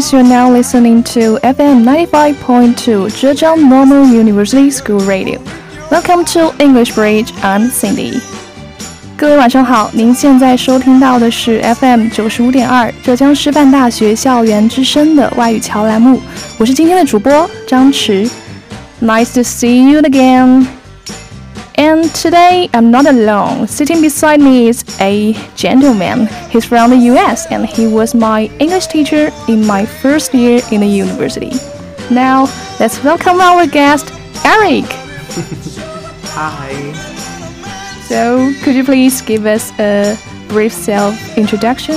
guys, you're now listening to FM 95.2 Zhejiang Normal University School Radio. Welcome to English Bridge. I'm Cindy. 各位晚上好，您现在收听到的是 FM 九十五点二浙江师范大学校园之声的外语桥栏目，我是今天的主播张弛。Nice to see you again. And today I'm not alone. Sitting beside me is a gentleman. He's from the US and he was my English teacher in my first year in the university. Now, let's welcome our guest, Eric. Hi. So, could you please give us a brief self introduction?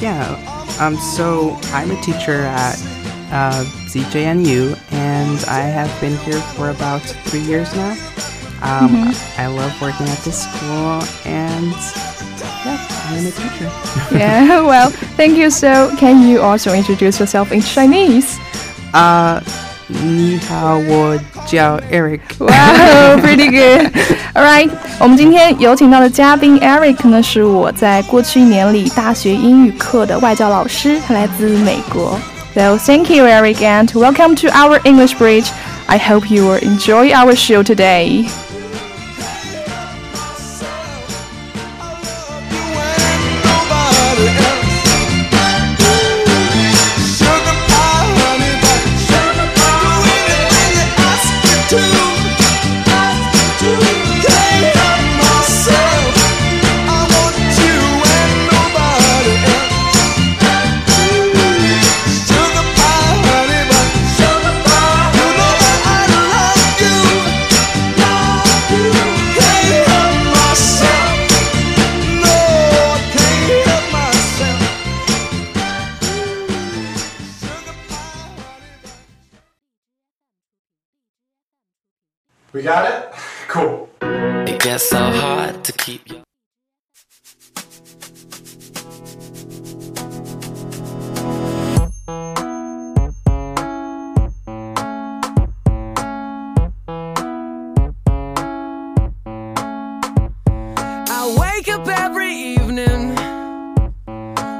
Yeah. Um. So I'm a teacher at uh, ZJNU, and I have been here for about three years now. Um, Mm-hmm. I love working at this school, and yeah, I'm a teacher. yeah, well, thank you. So, can you also introduce yourself in Chinese? Uh, 你好，我叫 Eric。 Wow, pretty good. All right，我们今天有请到的嘉宾 Eric 呢，是我在过去一年里大学英语课的外教老师，他来自美国。So thank you, Eric, and welcome to our English Bridge. I hope you will enjoy our show today. We got it? Cool. It gets so hard to keep you. I wake up every evening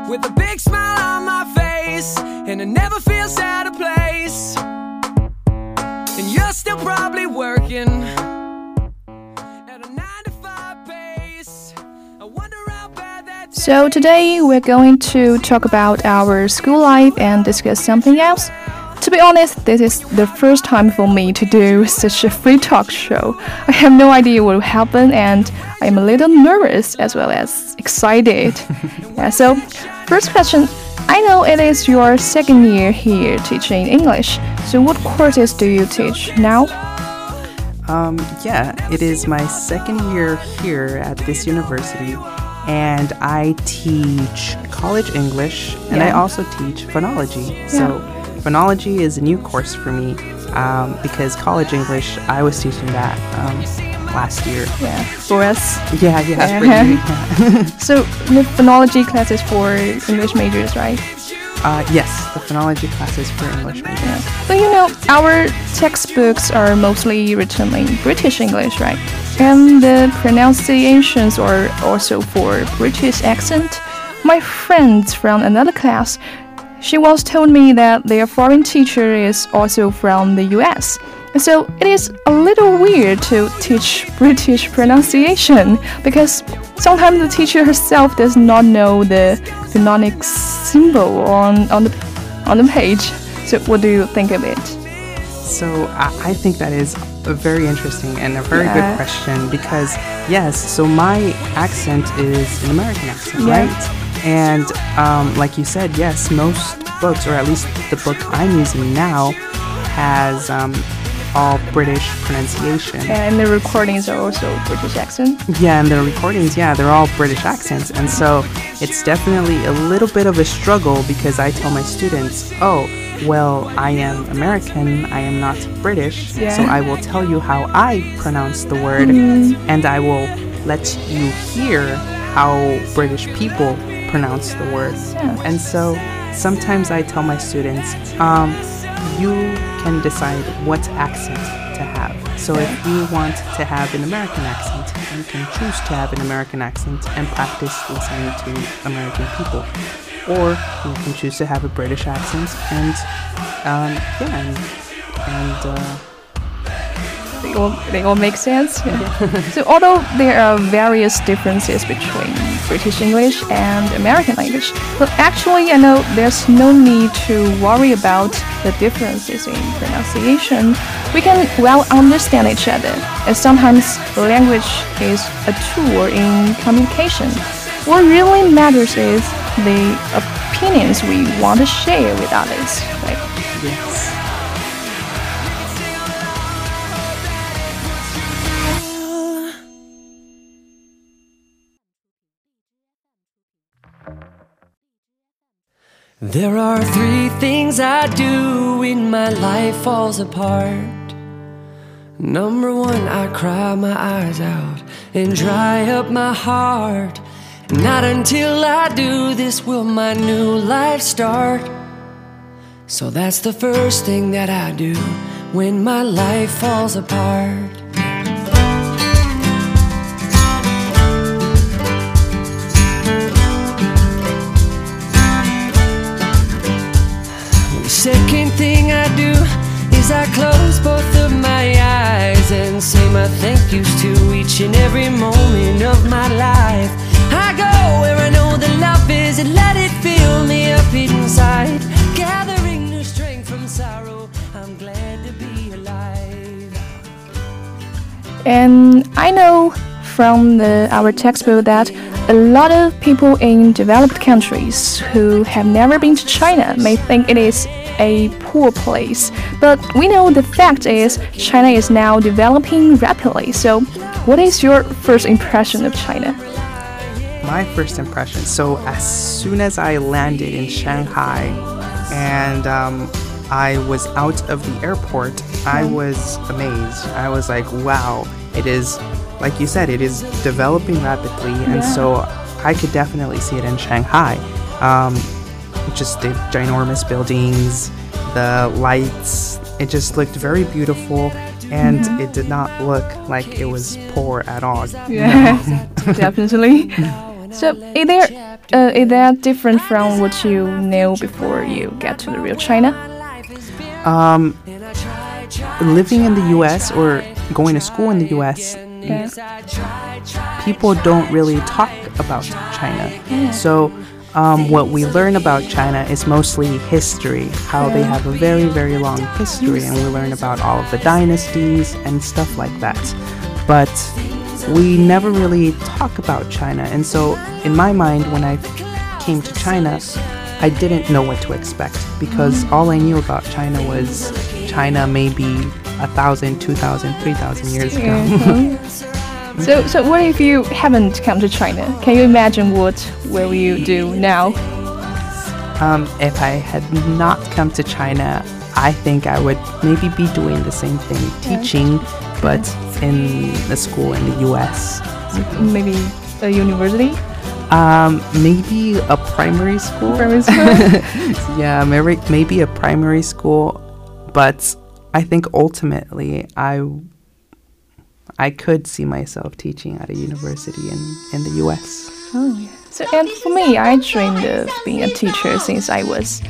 with a big smile on my face, and it never feels out of place. You're still probably working at a nine to five pace. I wonder how bad that. So today we're going to talk about our school life and discuss something else. To be honest, this is the first time for me to do such a free talk show. I have no idea what will happen and I'm a little nervous as well as excited. yeah, so first question, I know it is your second year here teaching English. So what courses do you teach now? Um, yeah, it is my second year here at this university, and I teach college English, and I also teach phonology. So, phonology is a new course for me um, because college English, I was teaching that um, last year. Yeah, for us. Yeah, yeah, yeah. So the phonology class is for English majors, right? Uh, yes, the phonology classes for English majors. But you know, our textbooks are mostly written in British English, right? And the pronunciations are also for British accent. My friend from another class, she once told me that their foreign teacher is also from the US. So it is a little weird to teach British pronunciation because sometimes the teacher herself does not know the phonics symbol on, on the on the page. So what do you think of it? So I, I think that is a very interesting and a very Yeah. good question because yes, so my accent is an American accent, Yeah. right? And um, like you said, yes, most books, or at least the book I'm using now, has um, all British pronunciation. And the recordings are also British accent. Yeah, and the recordings, yeah, they're all British accents. And so it's definitely a little bit of a struggle because I tell my students, oh, well, I am American, I am not British, Yeah. so I will tell you how I pronounce the word and I will let you hear how British people pronounce the word. Yeah. And so sometimes I tell my students, um, you can decide what accent to have. So if you want to have an American accent, you can choose to have an American accent and practice listening to American people. or you can choose to have a British accent. And um, yeah, and, and uh, They all, they all make sense. so although there are various differences between British English and American English, but actually I know there's no need to worry about the differences in pronunciation. We can well understand each other, as sometimes language is a tool in communication. What really matters is the opinions we want to share with others. Right? yes. There are three things I do when my life falls apart. Number one, I cry my eyes out and dry up my heart. Not until I do this will my new life start. So that's the first thing that I do when my life falls apart. Second thing I do is I close both of my eyes and say my thank yous to each and every moment of my life. I go where I know the love is and let it fill me up inside. Gathering new strength from sorrow, I'm glad to be alive. And I know from the, our textbook that a lot of people in developed countries who have never been to China may think it is a poor place. But we know the fact is China is now developing rapidly. So, what is your first impression of China? my first impression. So as soon as I landed in Shanghai and um, I was out of the airport, I was amazed. I was like, wow, it is, like you said, it is developing rapidly. And so I could definitely see it in Shanghai. Um, just the ginormous buildings, the lights, it just looked very beautiful. And it did not look like it was poor at all. Yeah, definitely. So, is there uh, is that different from what you knew before you get to the real China? Um, living in the US or going to school in the US, Yeah. people don't really talk about China. So, um, what we learn about China is mostly history, how they have a very, very long history, and we learn about all of the dynasties and stuff like that. But we never really talk about China. And so, in my mind, when I came to China, I didn't know what to expect because all I knew about China was China maybe a thousand, two thousand, three thousand years ago. Mhm. so, so what if you haven't come to China? Can you imagine what will you do now? Um, if I had not come to China, I think I would maybe be doing the same thing, teaching, but in a school in the US. Maybe a university, Um, maybe a primary school. primary school. yeah, maybe, maybe a primary school, but I think ultimately I I could see myself teaching at a university in, in the US. Oh, yeah. So, and for me, I dreamed of being a teacher since I was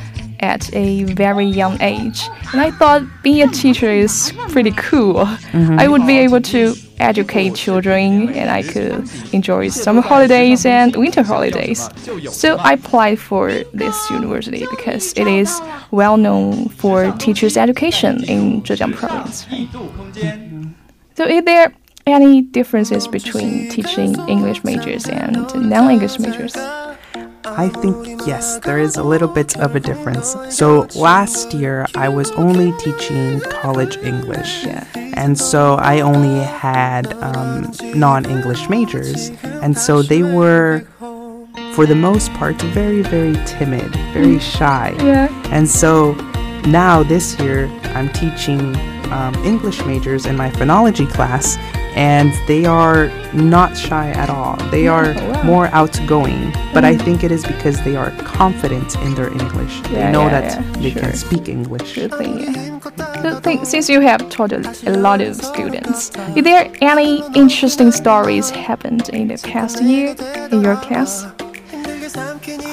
at a very young age. And I thought being a teacher is pretty cool. Mm-hmm. I would be able to educate children and I could enjoy summer holidays and winter holidays. So I applied for this university because it is well known for teachers' education in Zhejiang province. Right? So is there any differences between teaching English majors and non-English majors? I think, yes, there is a little bit of a difference. So last year, I was only teaching college English. Yeah. And so I only had um, non English majors. And so they were, for the most part, very, very timid, very shy. Yeah. And so now this year, I'm teaching um, English majors in my phonology class, and they are not shy at all. They are wow. more outgoing, but I think it is because they are confident in their English. They know yeah, that yeah, they sure. can speak English. Good thing, yeah. So think, since you have taught a, a lot of students, is there any interesting stories happened in the past year in your class?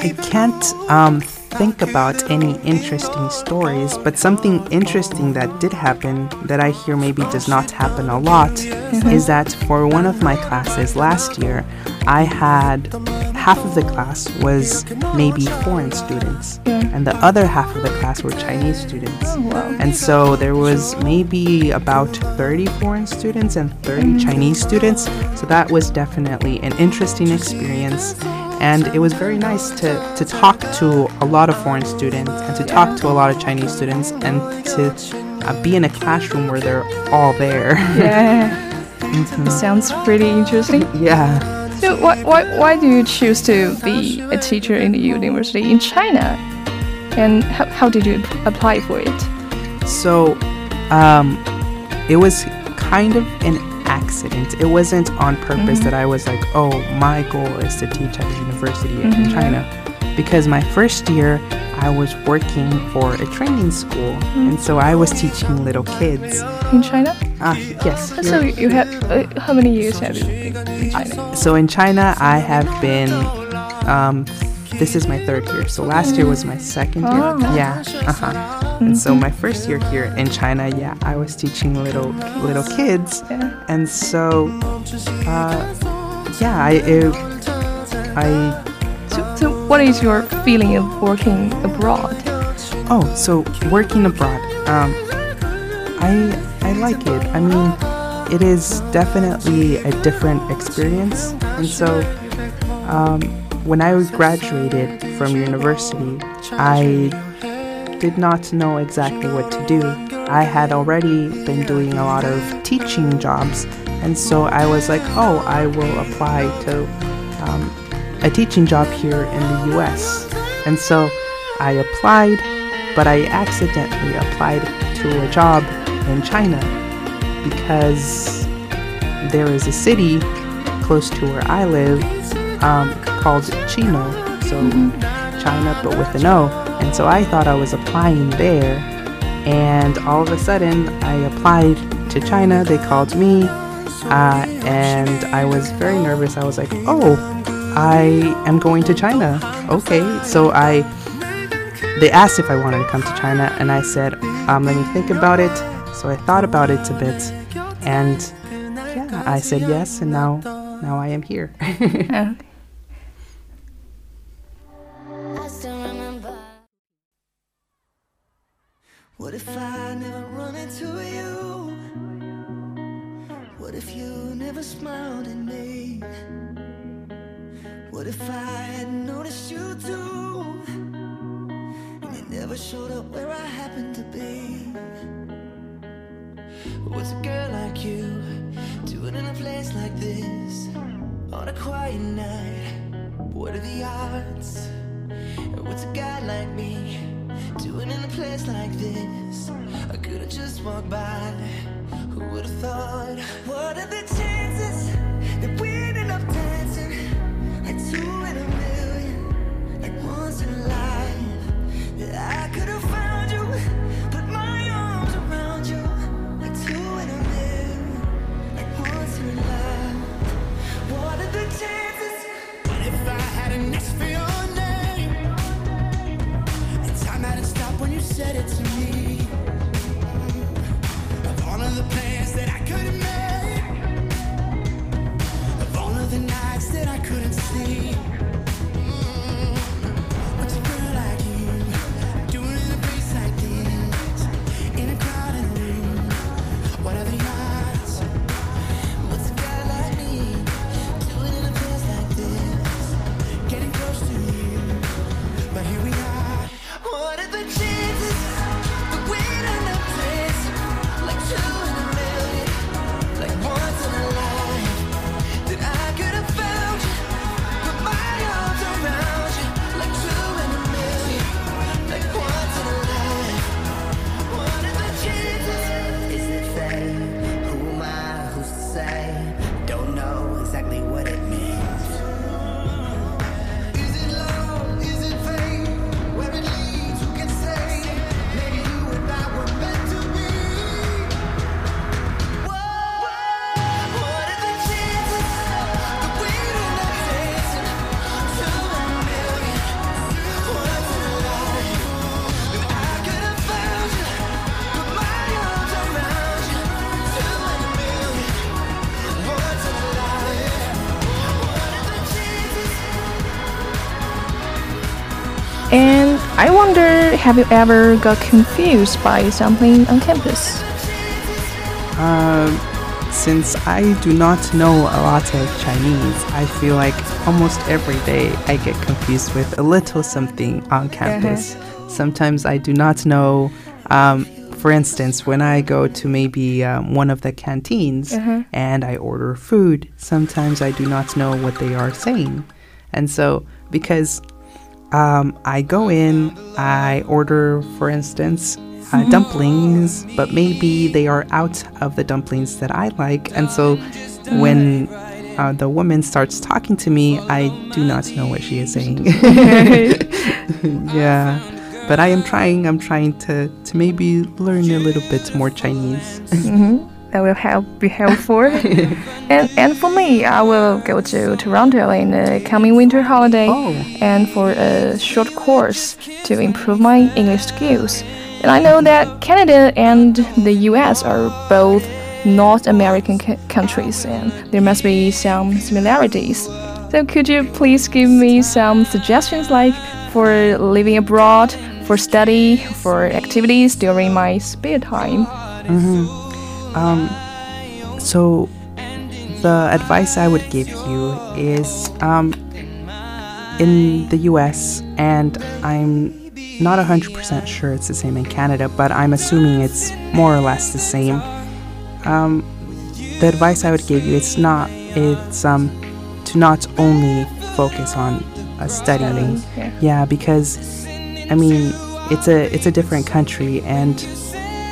I can't um, think about any interesting stories, but something interesting that did happen that I hear maybe does not happen a lot mm-hmm. is that for one of my classes last year, I had half of the class was maybe foreign students, mm. and the other half of the class were Chinese students. Oh, wow. And so there was maybe about 30 foreign students and 30 mm-hmm. Chinese students. So that was definitely an interesting experience. And it was very nice to, to talk to a lot of foreign students and to talk to a lot of Chinese students and to uh, be in a classroom where they're all there. Yeah. It sounds pretty interesting. yeah. So why, why, why do you choose to be a teacher in the university in China? And how, how did you apply for it? So, um, it was kind of an accident. It wasn't on purpose that I was like, oh, my goal is to teach at a university in China. Because my first year, I was working for a training school, and so I was teaching little kids. In China? Ah, yes. So you have uh, how many years have you been in China? so in China, I have been. Um, this is my third year. So last year was my second year. Oh. Yeah. Uh huh. And so my first year here in China, yeah, I was teaching little little kids, Yeah. and so, uh, yeah, I, it, I So, so what is your feeling of working abroad? Oh, so working abroad. Um, I I like it. I mean, it is definitely a different experience, and so um, when I graduated from university, I did not know exactly what to do. I had already been doing a lot of teaching jobs, and so I was like, oh, I will apply to um, a teaching job here in the US. And so I applied, but I accidentally applied to a job in China because there is a city close to where I live um, called Chino. So China, but with an O. And so I thought I was applying there. And all of a sudden, I applied to China. They called me. Uh, and I was very nervous. I was like, oh, I am going to China. Okay. So I, they asked if I wanted to come to China. And I said, um, let me think about it. So I thought about it a bit. And yeah, I said yes. And now, now I am here. Uh, I wonder, have you ever got confused by something on campus? Um, since I do not know a lot of Chinese, I feel like almost every day I get confused with a little something on campus. Sometimes I do not know. Um, for instance, when I go to maybe um, one of the canteens and I order food, sometimes I do not know what they are saying. And so, because um, I go in, I order, for instance, uh, dumplings, but maybe they are out of the dumplings that I like. And so when uh, the woman starts talking to me, I do not know what she is saying. yeah. But I am trying, I'm trying to, to maybe learn a little bit more Chinese. That will help be helpful. and and for me, I will go to Toronto in the coming winter holiday Oh. and for a short course to improve my English skills. And I know that Canada and the US are both North American c- countries, and there must be some similarities. So could you please give me some suggestions, like for living abroad, for study, for activities during my spare time? Mm-hmm. So, the advice I would give you is um, in the US, and I'm not 100% sure it's the same in Canada, but I'm assuming it's more or less the same. Um, the advice I would give you it's not it's um to not only focus on uh, studying yeah. yeah because I mean it's a it's a different country and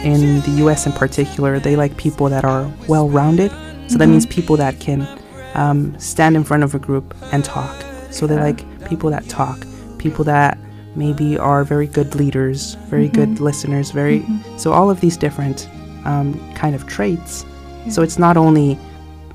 in the US in particular they like people that are well rounded so that means people that can um, stand in front of a group and talk. So they like people that talk people that maybe are very good leaders very good listeners very so all of these different um, kind of traits. So it's not only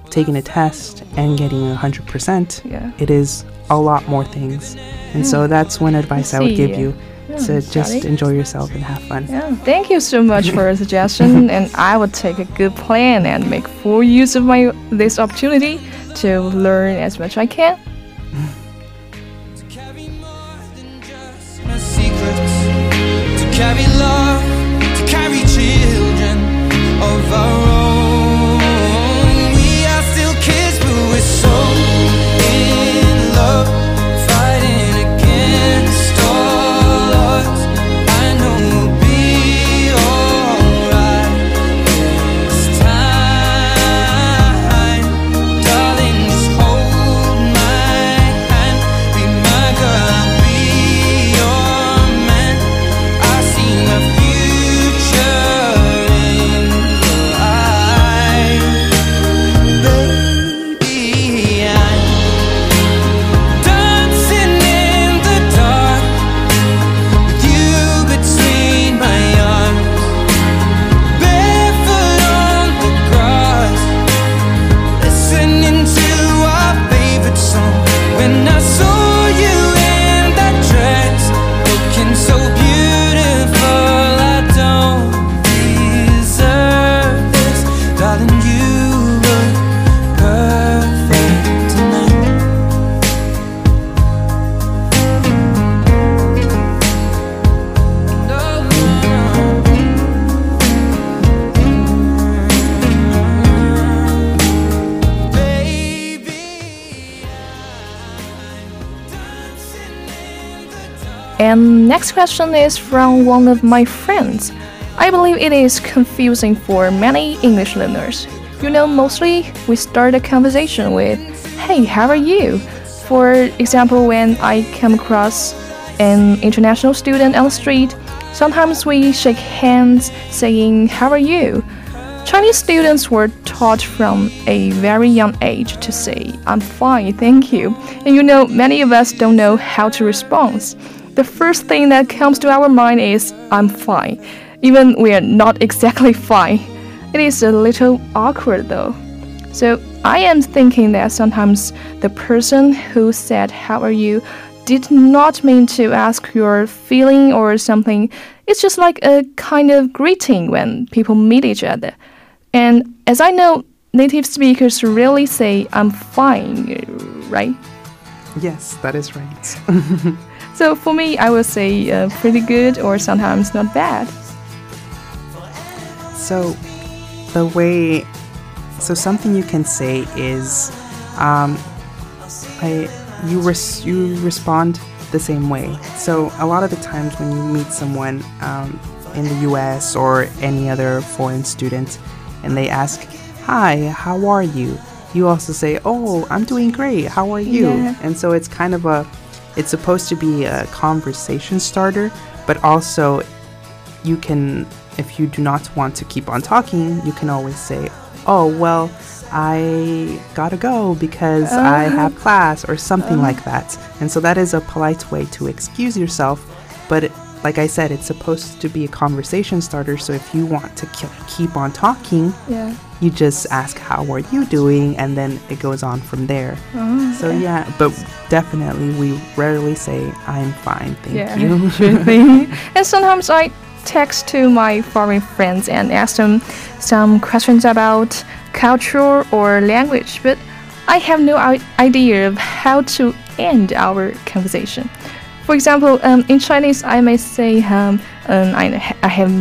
taking a test and getting a 100% Yeah. it is a lot more things. And so that's one advice I, would give you to Yeah, just got it. enjoy yourself and have fun Yeah, thank you so much for your suggestion, and I will take a good plan and make full use of my this opportunity to learn as much I can. To carry more than just my secrets. To carry love, to carry children of our And next question is from one of my friends. I believe it is confusing for many English learners. You know, mostly we start a conversation with, Hey, how are you? For example, when I come across an international student on the street, sometimes we shake hands saying, How are you? Chinese students were taught from a very young age to say, I'm fine, thank you. And you know, many of us don't know how to respond. The first thing that comes to our mind is, I'm fine, even we are not exactly fine. It is a little awkward though. So I am thinking that sometimes the person who said, How are you? did not mean to ask your feeling or something. It's just like a kind of greeting when people meet each other. And as I know, native speakers really say, I'm fine, right? yes that is right So for me, I would say uh, pretty good or sometimes not bad. So, the way, so something you can say is, um, I, you res- you respond the same way. So a lot of the times when you meet someone um, in the U.S. or any other foreign student, and they ask, "Hi, how are you?" You also say, "Oh, I'm doing great. How are you?" Yeah. And so it's kind of a, it's supposed to be a conversation starter, but also you can if you do not want to keep on talking you can always say oh well i gotta go because i uh-huh. have class or something uh-huh. like that. And so that is a polite way to excuse yourself but it, like i said it's supposed to be a conversation starter so if you want to ke- keep on talking Yeah. You just ask how are you doing? and then it goes on from there. So yeah but definitely we rarely say i'm fine thank Yeah, you. And sometimes I text to my foreign friends and ask them some questions about culture or language, but I have no idea of how to end our conversation. For example, um, in Chinese, I may say, um, um, I, I have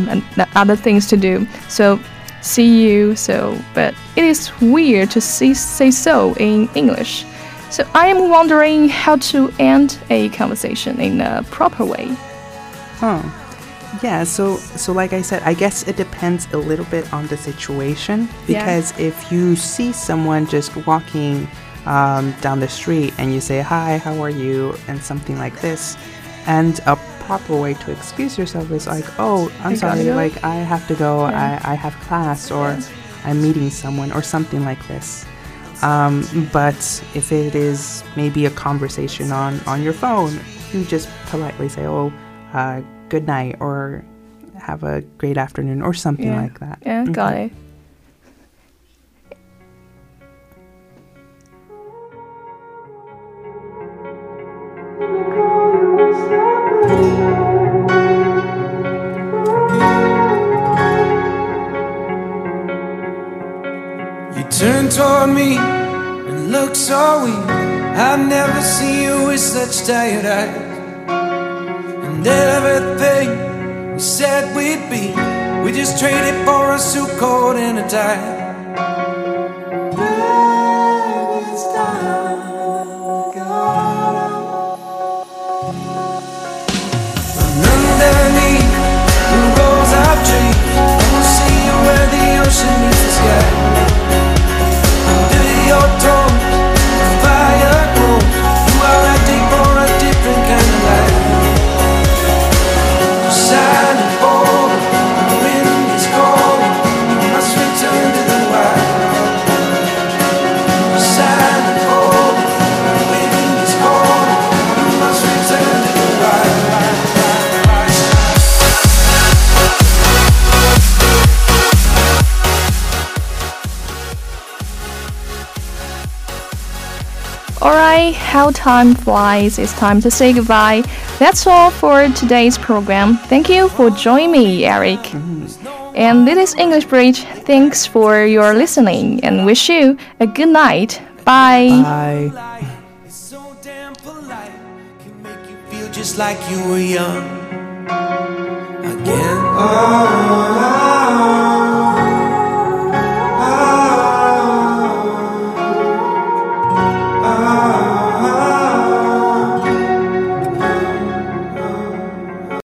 other things to do, so see you. So, but it is weird to see, say so in English. So I am wondering how to end a conversation in a proper way. Huh. Yeah, so so like I said, I guess it depends a little bit on the situation Yeah. because if you see someone just walking um, down the street and you say hi, how are you, and something like this, and a proper way to excuse yourself is like, oh, I'm I sorry, like I have to go, Yeah. I, I have class, or I'm meeting someone, or something like this. Um, but if it is maybe a conversation on, on your phone, you just politely say, oh, uh, good night, or have a great afternoon, or something Yeah. like that. Yeah, got Mhm. it. Such tired eyes. And everything we said we'd be, we just traded for a suit coat and a tie. Alright, how time flies. It's time to say goodbye. That's all for today's program. Thank you for joining me, Eric. And this is English Bridge. Thanks for your listening and wish you a good night. Bye. Bye. It's so damn polite, can make you feel just like you were young again. Oh.